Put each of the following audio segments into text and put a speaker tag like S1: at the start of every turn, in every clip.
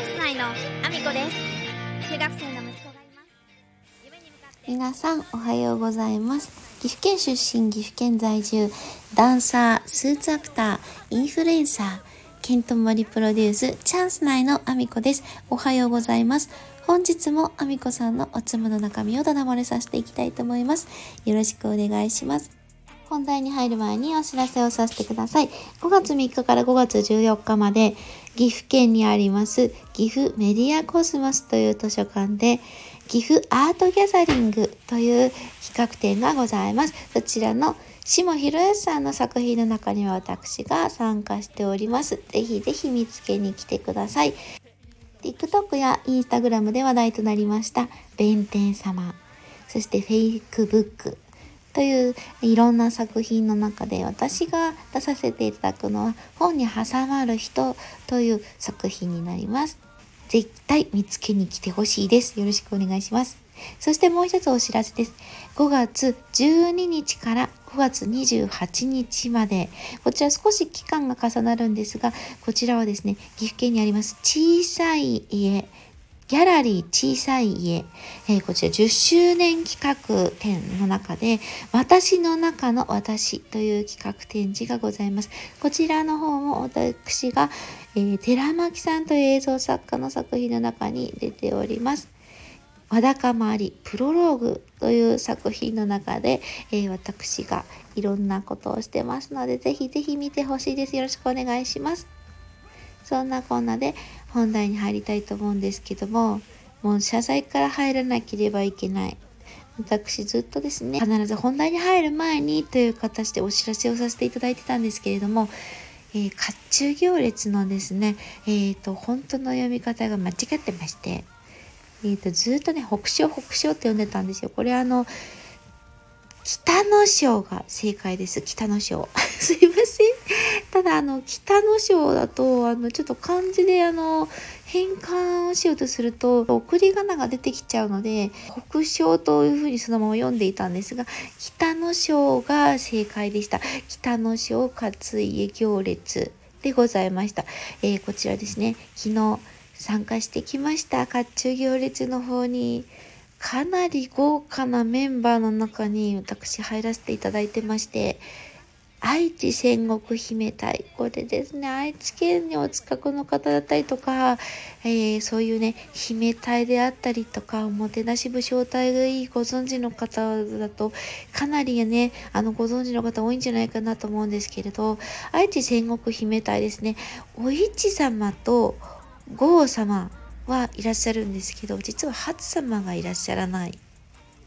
S1: ャンス内のアミコです。中学生の息子がいます。夢に向かって。
S2: 皆さんおはようございます。岐阜県出身岐阜県在住ダンサースーツアクターインフルエンサーケントモリプロデュースチャンス内のアミコです。おはようございます。本日もアミコさんのおつむの中身をだだ漏れさせていきたいと思います。よろしくお願いします。本題に入る前にお知らせをさせてください。5月3日から5月14日まで、岐阜県にあります岐阜メディアコスモスという図書館で、岐阜アートギャザリングという企画展がございます。そちらの下博康さんの作品の中には私が参加しております。ぜひぜひ見つけに来てください。TikTok や Instagram で話題となりました弁天様、そして Facebook、といういろんな作品の中で私が出させていただくのは本に挟まる人という作品になります。絶対見つけに来てほしいです。よろしくお願いします。そしてもう一つお知らせです。5月12日から5月28日まで、こちら少し期間が重なるんですが、こちらはですね、岐阜県にあります小さい家、ギャラリー小さい家、えー、こちら10周年企画展の中で、私の中の私という企画展示がございます。こちらの方も私が、えー、寺巻さんという映像作家の作品の中に出ております。わだかまりプロローグという作品の中で、えー、私がいろんなことをしてますので、ぜひぜひ見てほしいです。よろしくお願いします。そんなこんなで本題に入りたいと思うんですけども、もう謝罪から入らなければいけない。私ずっとですね、必ず本題に入る前にという形でお知らせをさせていただいてたんですけれども、えー、甲冑行列のですね、えーと、本当の読み方が間違ってまして、えーと、ずっとね、北昇北昇って呼んでたんですよ。これあの、北の章が正解です。北の章。すいません。ただ、あの、北の章だと、あの、ちょっと漢字で、あの、変換をしようとすると、送り仮名が出てきちゃうので、北章というふうにそのまま読んでいたんですが、北の章が正解でした。北の章勝家行列でございました。えー、こちらですね、昨日参加してきました。甲冑行列の方に。かなり豪華なメンバーの中に私入らせていただいてまして、愛知戦国姫隊。これですね、愛知県にお近くの方だったりとか、えー、そういうね、姫隊であったりとか、おもてなし武将隊がいいご存知の方だと、かなりね、あの、ご存知の方多いんじゃないかなと思うんですけれど、愛知戦国姫隊ですね、お市様と郷様、はいらっしゃるんですけど実は初様がいらっしゃらない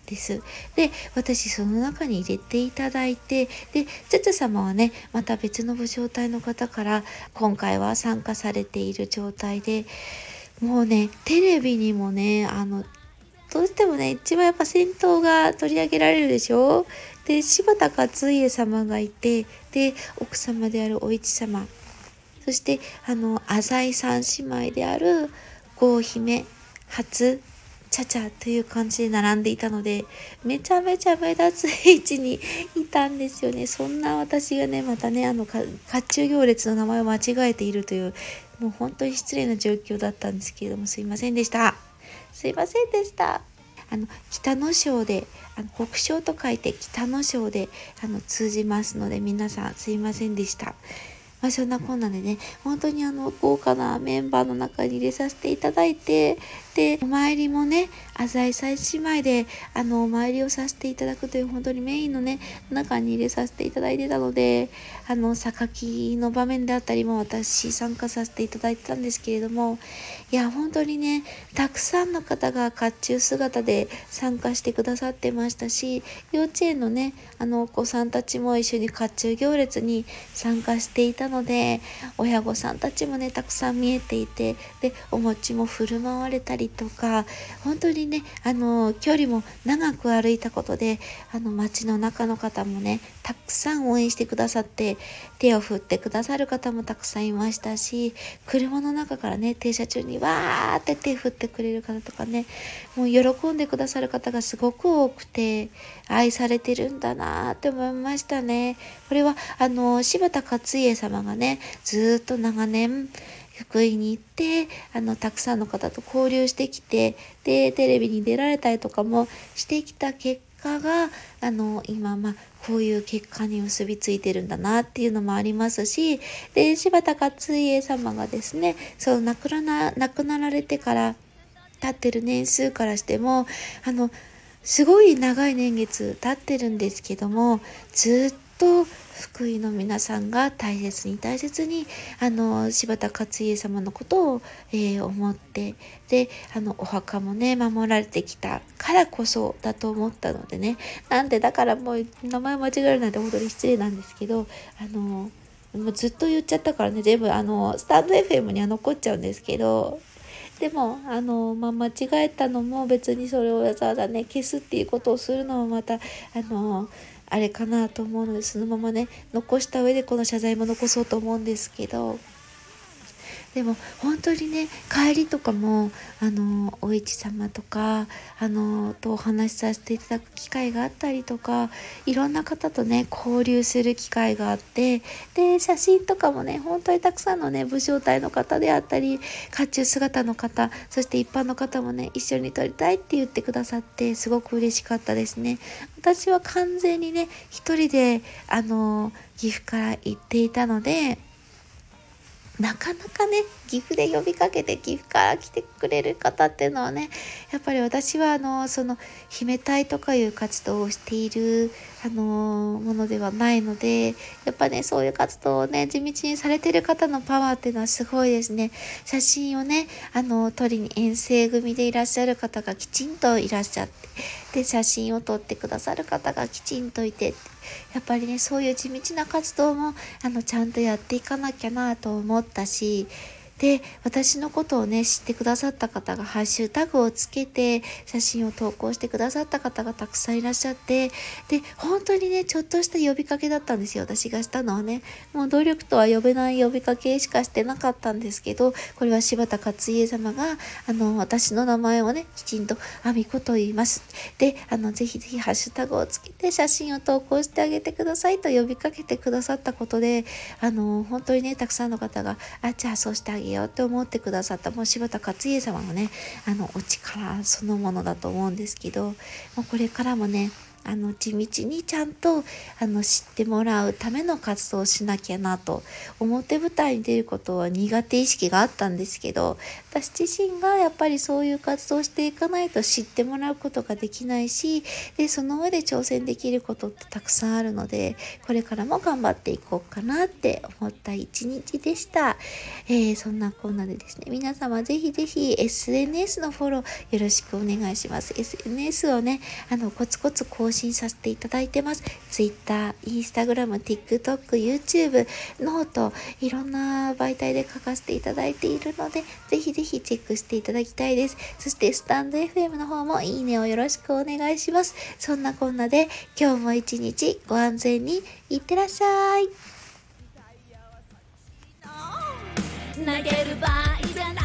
S2: です。で、私その中に入れていただいて、で、つつ様はね、また別の武将隊の方から今回は参加されている状態で、もうね、テレビにもね、あの、どうしてもね、一番やっぱ戦闘が取り上げられるでしょ？で、柴田勝家様がいて、で、奥様であるお市様、そして、あの、浅井三姉妹である郷姫初チャチャという感じで並んでいたのでめちゃめちゃ目立つ位置にいたんですよね。そんな私がねまたねあの甲冑行列の名前を間違えているというもう本当に失礼な状況だったんですけれどもすいませんでした。すいませんでした。あの北の章であの北章と書いて北の章であの通じますので皆さんすいませんでした。まあ、そんなこんなでね、本当にあの、豪華なメンバーの中に入れさせていただいて、で、お参りもね、浅井祭姉妹で、あの、お参りをさせていただくという、本当にメインのね、中に入れさせていただいてたので、あの、榊の場面であったりも私参加させていただいてたんですけれども、いや、本当にね、たくさんの方が甲冑姿で参加してくださってましたし、幼稚園のね、あの、お子さんたちも一緒に甲冑行列に参加していたので親御さんたちもねたくさん見えていてでお餅も振る舞われたりとか本当にねあの距離も長く歩いたことであの街の中の方もねたくさん応援してくださって手を振ってくださる方もたくさんいましたし車の中からね停車中にわーって手振ってくれる方とかねもう喜んでくださる方がすごく多くて愛されてるんだなって思いましたね。これはあの柴田勝家様がねずっと長年、福井に行ってあのたくさんの方と交流してきてでテレビに出られたりとかもしてきた結果があの今まあこういう結果に結びついてるんだなっていうのもありますしで柴田勝家様がですねそう亡くな亡くなられてから経ってる年数からしてもあのすごい長い年月経ってるんですけどもずっと福井の皆さんが大切に大切にあの柴田勝家様のことを、えー、思ってであのお墓もね守られてきたからこそだと思ったのでね。なんでだからもう名前間違えるなんて本当に失礼なんですけどあのもうずっと言っちゃったからね全部あのスタンド FM には残っちゃうんですけどでもあの、まあ、間違えたのも別にそれをわざわざね消すっていうことをするのもまたあのあれかなと思うのでそのままね残した上でこの謝罪も残そうと思うんですけど。でも本当にね帰りとかもあのお市様とかあのとお話しさせていただく機会があったりとかいろんな方とね交流する機会があってで写真とかもね本当にたくさんのね武将隊の方であったり甲冑姿の方そして一般の方もね一緒に撮りたいって言ってくださってすごく嬉しかったですね。私は完全にね一人であの岐阜から行っていたのでなかなかね岐阜で呼びかけて岐阜から来てくれる方っていうのはねやっぱり私はあのその姫隊とかいう活動をしているあのものではないのでやっぱねそういう活動をね地道にされてる方のパワーっていうのはすごいですね。写真をねあの撮りに遠征組でいらっしゃる方がきちんといらっしゃってで写真を撮ってくださる方がきちんといてやっぱりねそういう地道な活動もあのちゃんとやっていかなきゃなと思ったしで私のことをね知ってくださった方がハッシュタグをつけて写真を投稿してくださった方がたくさんいらっしゃってで本当にねちょっとした呼びかけだったんですよ。私がしたのはね。もう努力とは呼べない呼びかけしかしてなかったんですけどこれは柴田勝家様があの私の名前をねきちんと「あみこ」と言います。であのぜひぜひハッシュタグをつけて写真を投稿してあげてくださいと呼びかけてくださったことであの本当にねたくさんの方が「あじゃあそうしてあげよって思ってくださったもう柴田勝家様のねあのお力そのものだと思うんですけどもうこれからもねあの地道にちゃんとあの知ってもらうための活動をしなきゃなと表舞台に出ることは苦手意識があったんですけど私自身がやっぱりそういう活動をしていかないと知ってもらうことができないしでその上で挑戦できることってたくさんあるのでこれからも頑張っていこうかなって思った一日でした、えー、そんなこんなでですね。皆様ぜひぜひ SNS のフォローよろしくお願いします。SNS をねあのコツコツ更信させていただいてます。Twitter、Instagram、TikTok、YouTube、ノート、いろんな媒体で書かせていただいているので、ぜひぜひチェックしていただきたいです。そして、スタンド FM の方もいいねをよろしくお願いします。そんなこんなで、今日も一日ご安全にいってらっしゃい。投げる場合